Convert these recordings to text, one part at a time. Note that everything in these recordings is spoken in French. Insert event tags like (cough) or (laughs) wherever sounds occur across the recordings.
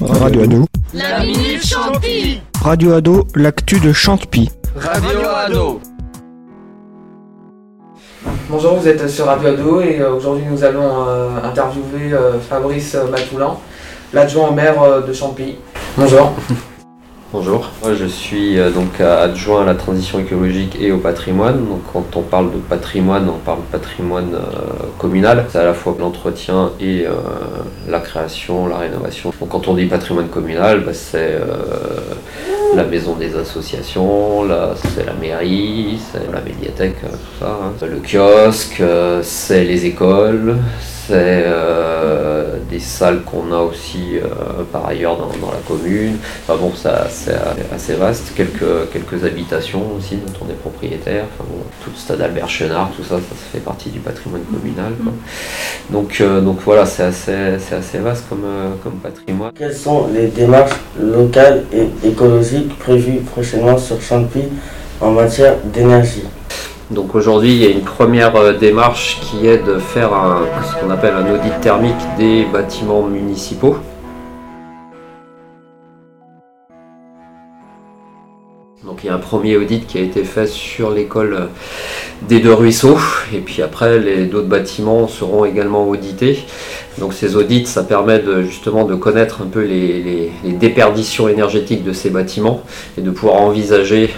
Radio Ado. La Minute Champi Radio Ado, l'actu de Chantepie. Radio Ado. Bonjour, vous êtes sur Radio Ado et euh, aujourd'hui nous allons euh, interviewer euh, Fabrice Matoulan, l'adjoint au maire euh, de Champy. Bonjour. Bonjour, moi je suis euh, donc euh, adjoint à la transition écologique et au patrimoine. Donc quand on parle de patrimoine, on parle de patrimoine euh, communal. C'est à la fois l'entretien et la création, la rénovation. Donc quand on dit patrimoine communal, bah, c'est la maison des associations, c'est la mairie, c'est la médiathèque, tout ça. hein. Le kiosque, c'est les écoles, c'est euh, des salles qu'on a aussi euh, par ailleurs dans, dans la commune. Enfin bon, ça c'est assez vaste. Quelques, quelques habitations aussi dont on est propriétaire. Enfin bon, tout le stade Albert Chenard, tout ça, ça fait partie du patrimoine communal. quoi. Donc, euh, donc voilà, c'est assez, c'est assez vaste comme, euh, comme patrimoine. Quelles sont les démarches locales et écologiques prévues prochainement sur Champy en matière d'énergie? Donc aujourd'hui, il y a une première euh, démarche qui est de faire ce qu'on appelle un audit thermique des bâtiments municipaux. Donc il y a un premier audit qui a été fait sur l'école euh, des deux ruisseaux et puis après les d'autres bâtiments seront également audités. Donc ces audits ça permet de, justement de connaître un peu les déperditions énergétiques de ces bâtiments et de pouvoir envisager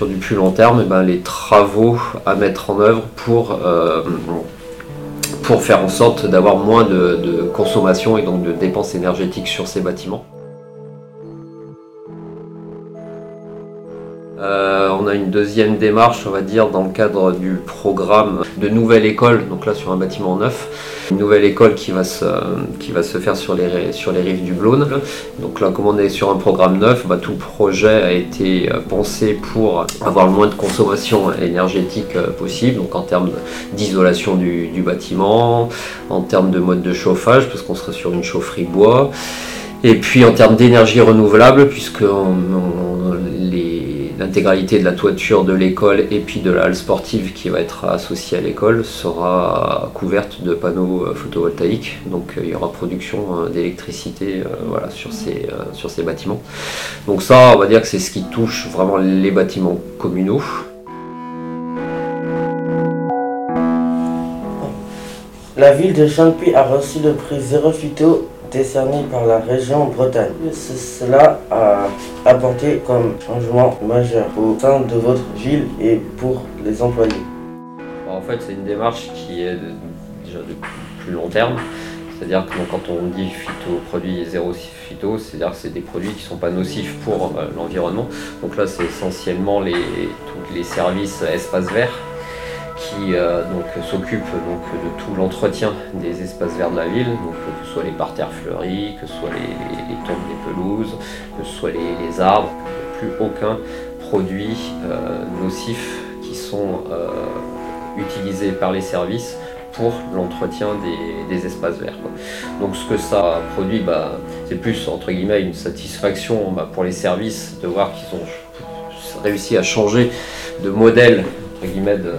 sur du plus long terme eh ben, les travaux à mettre en œuvre pour, euh, faire en sorte d'avoir moins de consommation et donc de dépenses énergétiques sur ces bâtiments. Euh, on a une deuxième démarche, on va dire, dans le cadre du programme de nouvelle école, donc là sur un bâtiment neuf, une nouvelle école qui va se, qui va se faire sur les, sur les rives du Blône. Donc là, comme on est sur un programme neuf, bah, tout projet a été euh, pensé pour avoir le moins de consommation énergétique euh, possible, donc en termes d'isolation du, du bâtiment, en termes de mode de chauffage, parce qu'on serait sur une chaufferie bois, et puis en termes d'énergie renouvelable, puisque l'intégralité de la toiture de l'école et puis de la halle sportive qui va être associée à l'école sera couverte de panneaux euh, photovoltaïques. Donc euh, il y aura production euh, d'électricité voilà, sur, ces, sur ces bâtiments. Donc ça, on va dire que c'est ce qui touche vraiment les bâtiments communaux. La ville de Champy a reçu le prix Zéro Phyto décerné par la région Bretagne. Ce- Cela a apporté comme changement majeur au sein de votre ville et pour les employés. En fait, c'est une démarche qui est déjà de plus long terme. C'est-à-dire que quand on dit phyto, produit zéro phyto, c'est-à-dire que c'est des produits qui ne sont pas nocifs pour euh, l'environnement. Donc là, c'est essentiellement les, tous les services espaces verts qui euh, donc, s'occupent donc, de tout l'entretien des espaces verts de la ville, que ce soit les parterres fleuris, que ce soit les, tombes des pelouses, que ce soit les, arbres, plus aucun produit euh, nocif qui sont euh, utilisés par les services pour l'entretien des, espaces verts. Donc ce que ça produit, bah, c'est plus entre guillemets une satisfaction bah, pour les services de voir qu'ils ont réussi à changer de modèle entre guillemets de,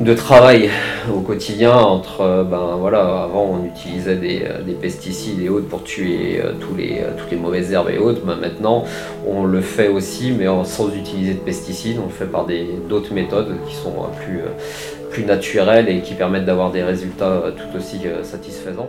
de travail au quotidien entre euh, ben voilà avant on utilisait des, euh, des pesticides et autres pour tuer euh, toutes les mauvaises herbes et autres Ben, maintenant on le fait aussi mais sans utiliser de pesticides on le fait par d'autres méthodes qui sont plus naturelles et qui permettent d'avoir des résultats tout aussi satisfaisants.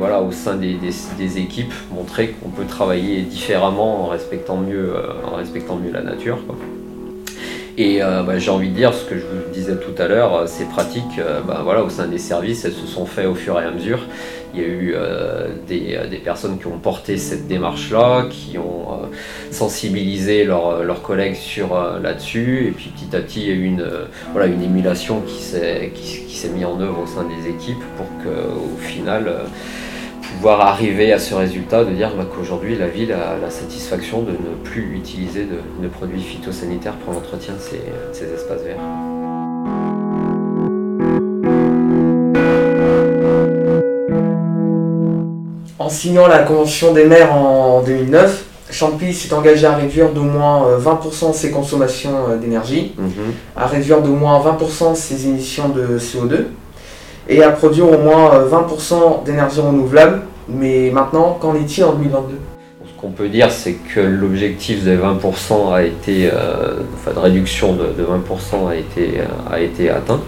Voilà, au sein des, des- équipes montrer qu'on peut travailler différemment en respectant mieux, euh, en respectant mieux la nature. Et euh, bah, j'ai envie de dire ce que je vous disais tout à l'heure, euh, ces pratiques bah, voilà, au sein des services, elles se sont faites au fur et à mesure. Il y a eu des, des personnes qui ont porté cette démarche-là, qui ont sensibilisé leurs collègues sur là-dessus, et puis petit à petit il y a eu une, voilà, une émulation qui s'est qui, qui s'est mise en œuvre au sein des équipes pour qu'au final pouvoir arriver à ce résultat de dire bah, qu'aujourd'hui la ville a la satisfaction de ne plus utiliser de, de produits phytosanitaires pour l'entretien de ces, espaces verts. En signant la convention des maires en 2009, Champy s'est engagé à réduire d'au moins euh, 20% ses consommations euh, d'énergie, Mhm. à réduire d'au moins 20% ses émissions de CO2 et à produire au moins euh, 20% d'énergie renouvelable. Mais maintenant, qu'en est-il en 2022 Ce qu'on peut dire, c'est que l'objectif de 20% a été, euh, enfin de réduction de, de 20% a été, euh, a été atteint.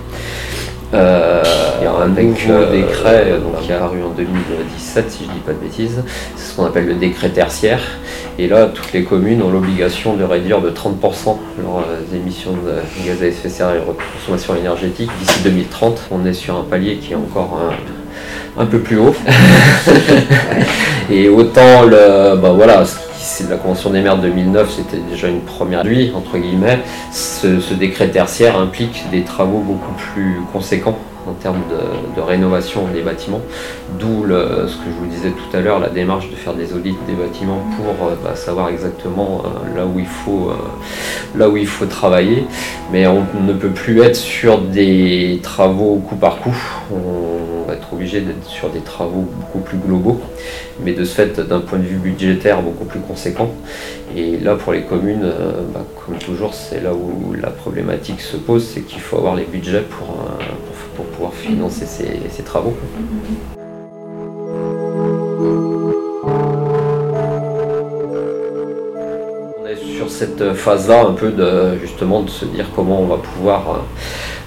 Euh, il y a un nouveau décret euh, donc, qui est apparu en 2017, si je dis pas de bêtises, c'est ce qu'on appelle le décret tertiaire. Et là, toutes les communes ont l'obligation de réduire de 30% leurs euh, émissions de gaz à effet de serre et leur consommation énergétique d'ici 2030. On est sur un palier qui est encore un, un peu plus haut. (laughs) Et autant le, bah voilà, c'est de la Convention des maires de 2009, c'était déjà une première lui entre guillemets. Ce, ce décret tertiaire implique des travaux beaucoup plus conséquents en termes de, rénovation des bâtiments, d'où ce que je vous disais tout à l'heure, la démarche de faire des audits des bâtiments pour euh, bah, savoir exactement euh, là où il faut euh, là où il faut travailler. Mais on ne peut plus être sur des travaux coup par coup. On va être obligé d'être sur des travaux beaucoup plus globaux mais de ce fait d'un point de vue budgétaire beaucoup plus conséquent. Et là pour les communes, bah, comme toujours, c'est là où la problématique se pose, c'est qu'il faut avoir les budgets pour financer ces, ces travaux. On est sur cette phase-là un peu justement de se dire comment on va pouvoir euh,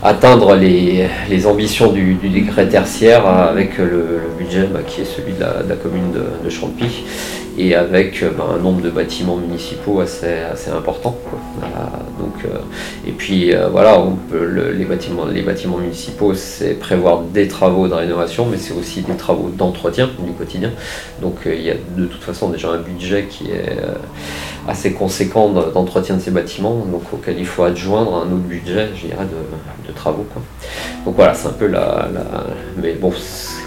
atteindre les, ambitions du, décret tertiaire avec le, budget bah, qui est celui de la, commune de Champy et avec euh, bah, un nombre de bâtiments municipaux assez, important. donc, euh, et puis euh, voilà, les, bâtiments, municipaux, c'est prévoir des travaux de rénovation, mais c'est aussi des travaux d'entretien du quotidien. Donc il y a de toute façon déjà un budget qui est assez conséquent de- d'entretien de ces bâtiments, auquel il faut adjoindre un autre budget, je dirais, de, de travaux. Donc voilà, c'est un peu la, Mais bon,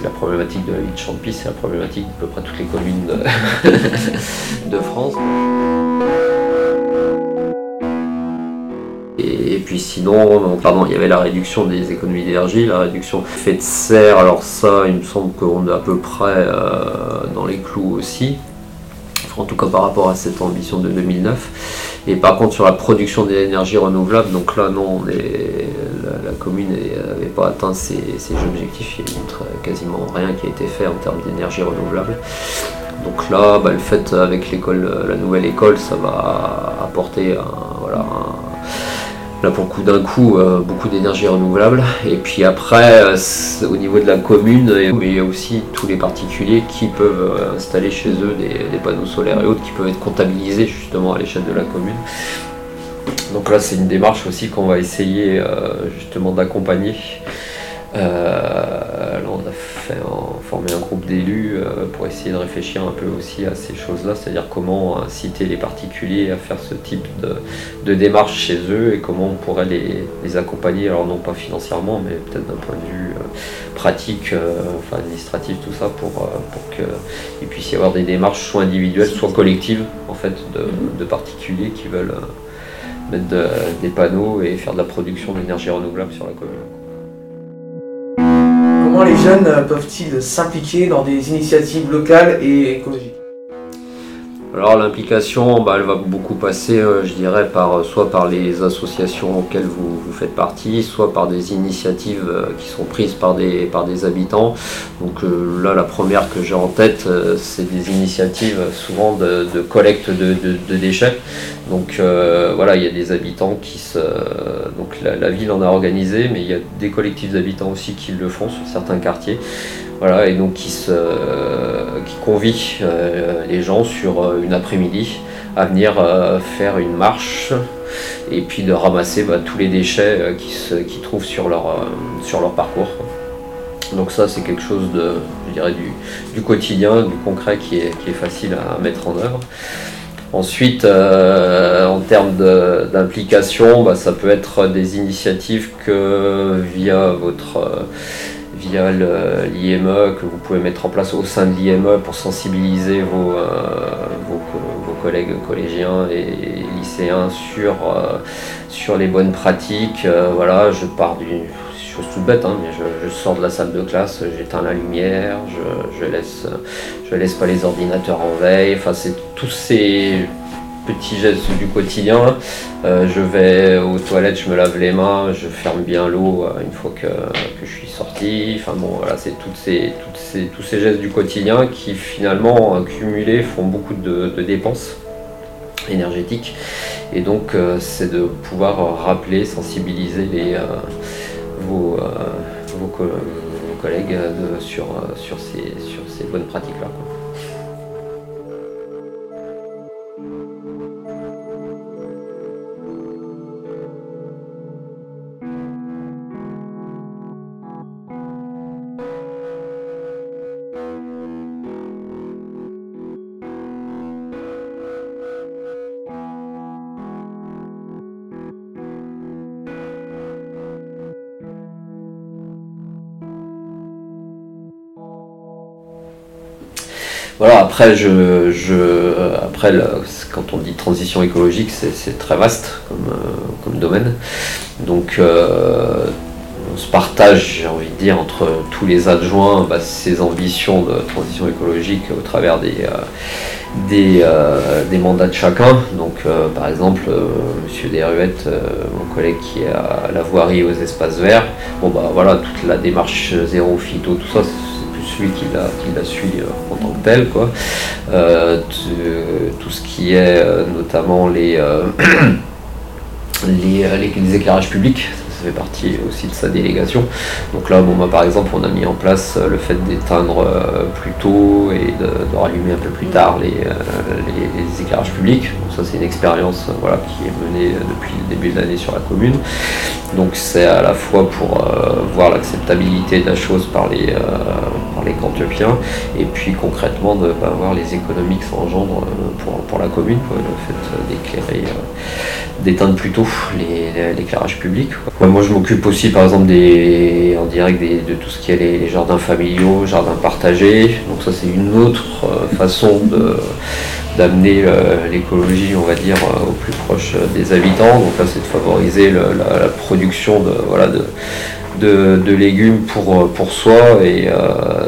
la problématique de la ville de Champy, c'est la problématique d'à peu près toutes les communes de, (laughs) (laughs) de France. Et, puis sinon, donc, pardon, il y avait la réduction des économies d'énergie, la réduction fait de serre, alors ça, il me semble qu'on est à peu près euh, dans les clous aussi en tout cas par rapport à cette ambition de 2009. Et par contre sur la production d'énergie renouvelable, donc là non, la, commune n'avait pas atteint ses, objectifs, il y a quasiment rien qui a été fait en termes d'énergie renouvelable. Donc là, bah, le fait avec l'école, la nouvelle école, ça va apporter voilà, là pour le coup d'un coup euh, beaucoup d'énergie renouvelable. Et puis après, euh, au niveau de la commune, il y a aussi tous les particuliers qui peuvent euh, installer chez eux des, panneaux solaires et autres qui peuvent être comptabilisés justement à l'échelle de la commune. Donc là, c'est une démarche aussi qu'on va essayer euh, justement d'accompagner. Euh, en- formé un groupe d'élus euh, pour essayer de réfléchir un peu aussi à ces choses-là, c'est-à-dire comment inciter les particuliers à faire ce type de, de démarche chez eux et comment on pourrait les, accompagner, alors non pas financièrement, mais peut-être d'un point de vue euh, pratique, euh, enfin administratif, tout ça, pour, euh, pour qu'il puisse y avoir des démarches soit individuelles, soit collectives, en fait, de, particuliers qui veulent euh, mettre de- des panneaux et faire de la production d'énergie renouvelable sur la commune. Comment les jeunes peuvent-ils s'impliquer dans des initiatives locales et écologiques? Alors l'implication, bah, elle va beaucoup passer, euh, je dirais, par, euh, soit par les associations auxquelles vous, faites partie, soit par des initiatives euh, qui sont prises par des, habitants. Donc là, la première que j'ai en tête, c'est des initiatives souvent de, collecte de, déchets. Donc voilà, il y a des habitants qui se... Donc la ville en a organisé, mais il y a des collectifs d'habitants aussi qui le font sur certains quartiers. Voilà, et donc qui, se, qui convie euh, les gens sur euh, une après-midi à venir euh, faire une marche et puis de ramasser bah, tous les déchets qui se qui trouvent sur leur, sur leur parcours. Donc ça c'est quelque chose de, je dirais, du, du quotidien, du concret qui est, qui est facile à mettre en œuvre. Ensuite, en termes d'implication, bah, ça peut être des initiatives que via votre via l'IME que vous pouvez mettre en place au sein de l'IME pour sensibiliser vos, euh, vos, co- vos collègues collégiens et lycéens sur, euh, sur les bonnes pratiques. Euh, voilà, je pars du, sur choses toutes bêtes, hein, mais je, sors de la salle de classe, j'éteins la lumière, je, je, laisse, je laisse pas les ordinateurs en veille. Enfin, c'est tous ces petits gestes du quotidien. Euh, je vais aux toilettes, je me lave les mains, je ferme bien l'eau euh, une fois que, je suis sorti. Enfin bon, voilà, c'est toutes ces, toutes ces, tous ces gestes du quotidien qui finalement cumulés font beaucoup de, de dépenses énergétiques. Et donc, euh, c'est de pouvoir rappeler, sensibiliser les, vos, vos, collègues sur, sur, ces, sur ces bonnes pratiques-là. Voilà, après, je, je, après quand on dit transition écologique, c'est très vaste comme, euh, domaine. Donc, euh, on se partage, j'ai envie de dire, entre tous les adjoints bah, ces ambitions de transition écologique au travers euh, des, mandats de chacun. Donc, par exemple, Monsieur Desruettes, mon collègue qui est à la voirie aux espaces verts, bon, bah voilà, toute la démarche zéro phyto, tout ça, celui qui la, suit euh, en tant que tel. Quoi. Euh, tout ce qui est euh, notamment les, (clears throat) les, éclairages publics, ça fait partie aussi de sa délégation. Donc là, bon, par exemple, on a mis en place le fait d'éteindre plus tôt et de, rallumer un peu plus tard les, les, éclairages publics. Ça, c'est une expérience voilà, qui est menée depuis le début de l'année sur la commune. Donc c'est à la fois pour voir l'acceptabilité de la chose par les, les Cantopiens, et puis concrètement de bah, voir les économies que ça engendre euh, pour, pour la commune, le fait d'éclairer, euh, d'éteindre plutôt l'éclairage public. moi je m'occupe aussi par exemple des, en direct de tout ce qui est les, jardins familiaux, jardins partagés, donc ça c'est une autre euh, façon d'amener l'écologie, on va dire, au plus proche des habitants. Donc là, c'est de favoriser la, production de, voilà, de, de, légumes pour, pour soi et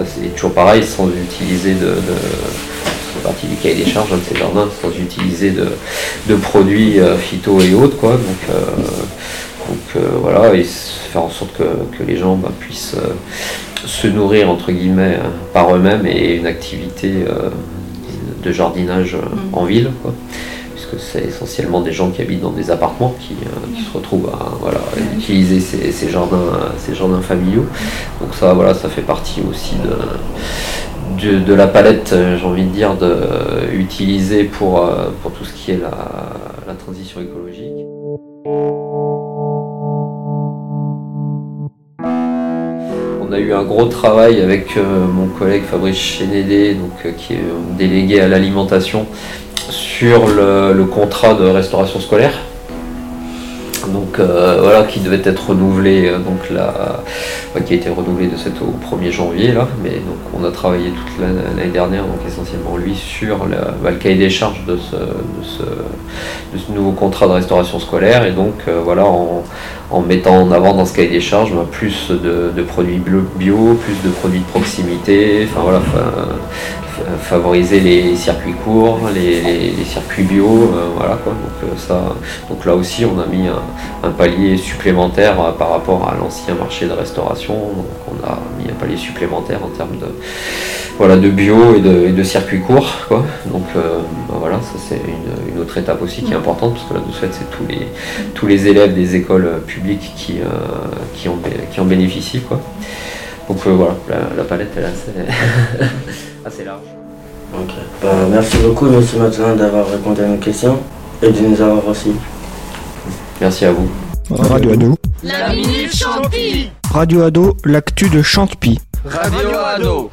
c'est toujours pareil sans utiliser de, de partie du cahier des charges de ces jardins sans utiliser de, produits euh, phyto et autres quoi. Donc, donc voilà et faire en sorte que, les gens bah, puissent se nourrir entre guillemets par eux-mêmes et une activité de jardinage en ville quoi c'est essentiellement des gens qui habitent dans des appartements qui, euh, se retrouvent à voilà, utiliser ces, jardins, ces jardins familiaux. Donc ça, voilà, ça fait partie aussi de, de, la palette, euh, j'ai envie de dire, de, utiliser pour, euh, pour tout ce qui est la, la transition écologique. On a eu un gros travail avec mon collègue Fabrice Chénédé, donc, qui est délégué à l'alimentation, sur le, contrat de restauration scolaire. Donc euh, voilà, qui devait être renouvelé, euh, donc là, qui a été renouvelé de au 1er janvier là, mais donc on a travaillé toute l'année dernière, donc essentiellement lui sur bah, le cahier des charges de ce, de ce, nouveau contrat de restauration scolaire, et donc euh, voilà, en, mettant en avant dans ce cahier des charges bah, plus de, produits bio, plus de produits de proximité, enfin voilà, favoriser les circuits courts, les, circuits bio, euh, voilà quoi. Donc, euh, ça, donc là aussi, on a mis un, palier supplémentaire euh, par rapport à l'ancien marché de restauration. Donc on a mis un palier supplémentaire en termes de, voilà, de bio et de, circuits courts. Quoi. Donc bah voilà, ça c'est une, autre étape aussi qui est importante parce que là de fait c'est tous les, tous les élèves des écoles publiques qui, qui, en, qui en bénéficient. Quoi. Donc voilà, la, palette est assez, (laughs) assez large. Bah, merci beaucoup, monsieur Matin, d'avoir répondu à nos questions et de nous avoir reçus. Merci à vous. Radio Ado. La Minute Champi. Radio Ado, l'actu de Chantepie. Radio Ado.